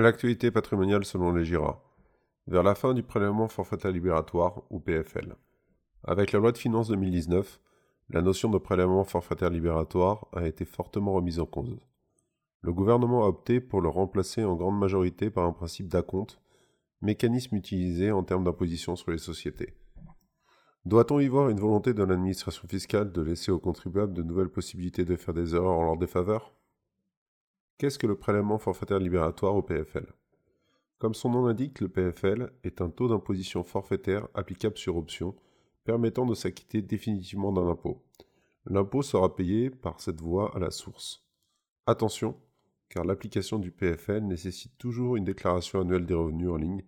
L'actualité patrimoniale selon les GIRA. Vers la fin du prélèvement forfaitaire libératoire, ou PFL. Avec la loi de finances 2019, la notion de prélèvement forfaitaire libératoire a été fortement remise en cause. Le gouvernement a opté pour le remplacer en grande majorité par un principe d'acompte, mécanisme utilisé en termes d'imposition sur les sociétés. Doit-on y voir une volonté de l'administration fiscale de laisser aux contribuables de nouvelles possibilités de faire des erreurs en leur défaveur? Qu'est-ce que le prélèvement forfaitaire libératoire au PFL Comme son nom l'indique, le PFL est un taux d'imposition forfaitaire applicable sur option, permettant de s'acquitter définitivement d'un impôt. L'impôt sera payé par cette voie à la source. Attention, car l'application du PFL nécessite toujours une déclaration annuelle des revenus en ligne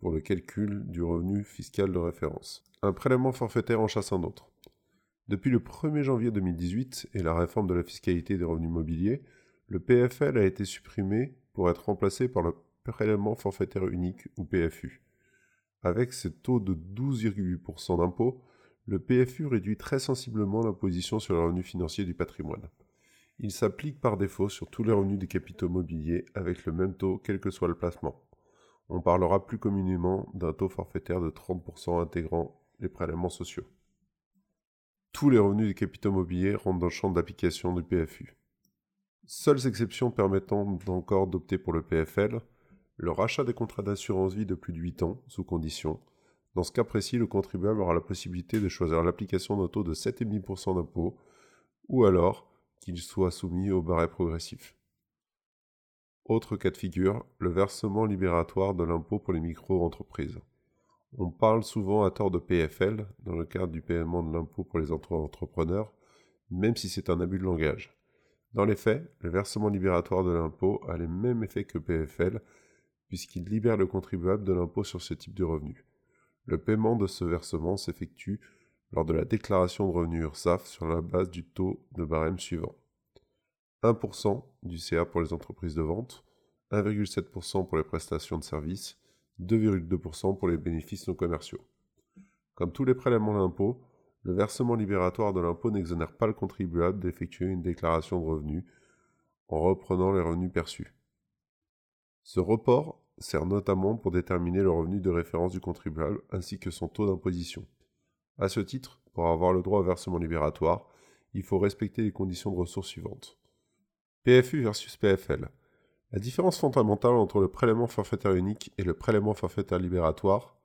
pour le calcul du revenu fiscal de référence. Un prélèvement forfaitaire en chasse un autre. Depuis le 1er janvier 2018 et la réforme de la fiscalité des revenus mobiliers, le PFL a été supprimé pour être remplacé par le prélèvement forfaitaire unique ou PFU. Avec ce taux de 12,8% d'impôt, le PFU réduit très sensiblement l'imposition sur les revenus financiers du patrimoine. Il s'applique par défaut sur tous les revenus des capitaux mobiliers avec le même taux quel que soit le placement. On parlera plus communément d'un taux forfaitaire de 30% intégrant les prélèvements sociaux. Tous les revenus des capitaux mobiliers rentrent dans le champ d'application du PFU. Seules exceptions permettant encore d'opter pour le PFL, le rachat des contrats d'assurance vie de plus de 8 ans, sous condition. Dans ce cas précis, le contribuable aura la possibilité de choisir l'application d'un taux de 7,5% d'impôt, ou alors qu'il soit soumis au barret progressif. Autre cas de figure, le versement libératoire de l'impôt pour les micro-entreprises. On parle souvent à tort de PFL dans le cadre du paiement de l'impôt pour les entrepreneurs, même si c'est un abus de langage. Dans les faits, le versement libératoire de l'impôt a les mêmes effets que PFL, puisqu'il libère le contribuable de l'impôt sur ce type de revenu. Le paiement de ce versement s'effectue lors de la déclaration de revenus URSAF sur la base du taux de barème suivant. 1% du CA pour les entreprises de vente, 1,7% pour les prestations de services, 2,2% pour les bénéfices non commerciaux. Comme tous les prélèvements d'impôt, le versement libératoire de l'impôt n'exonère pas le contribuable d'effectuer une déclaration de revenus en reprenant les revenus perçus. Ce report sert notamment pour déterminer le revenu de référence du contribuable ainsi que son taux d'imposition. À ce titre, pour avoir le droit au versement libératoire, il faut respecter les conditions de ressources suivantes. PFU versus PFL. La différence fondamentale entre le prélèvement forfaitaire unique et le prélèvement forfaitaire libératoire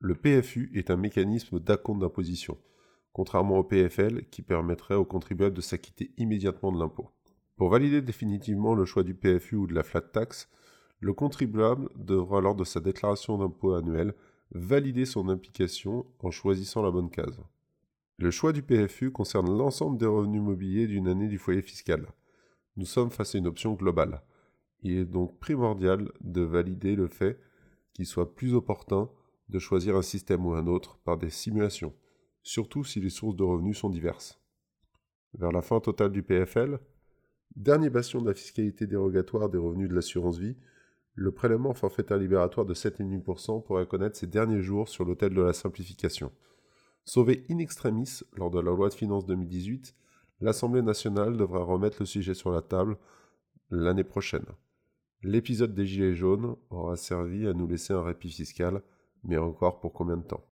le PFU est un mécanisme d'acompte d'imposition, contrairement au PFL qui permettrait aux contribuables de s'acquitter immédiatement de l'impôt. Pour valider définitivement le choix du PFU ou de la flat tax, le contribuable devra lors de sa déclaration d'impôt annuelle valider son implication en choisissant la bonne case. Le choix du PFU concerne l'ensemble des revenus mobiliers d'une année du foyer fiscal. Nous sommes face à une option globale. Il est donc primordial de valider le fait qu'il soit plus opportun de choisir un système ou un autre par des simulations, surtout si les sources de revenus sont diverses. Vers la fin totale du PFL, dernier bastion de la fiscalité dérogatoire des revenus de l'assurance vie, le prélèvement forfaitaire libératoire de 7,5% pourrait connaître ses derniers jours sur l'autel de la simplification. Sauvé in extremis lors de la loi de finances 2018, l'Assemblée nationale devra remettre le sujet sur la table l'année prochaine. L'épisode des Gilets jaunes aura servi à nous laisser un répit fiscal mais encore pour combien de temps?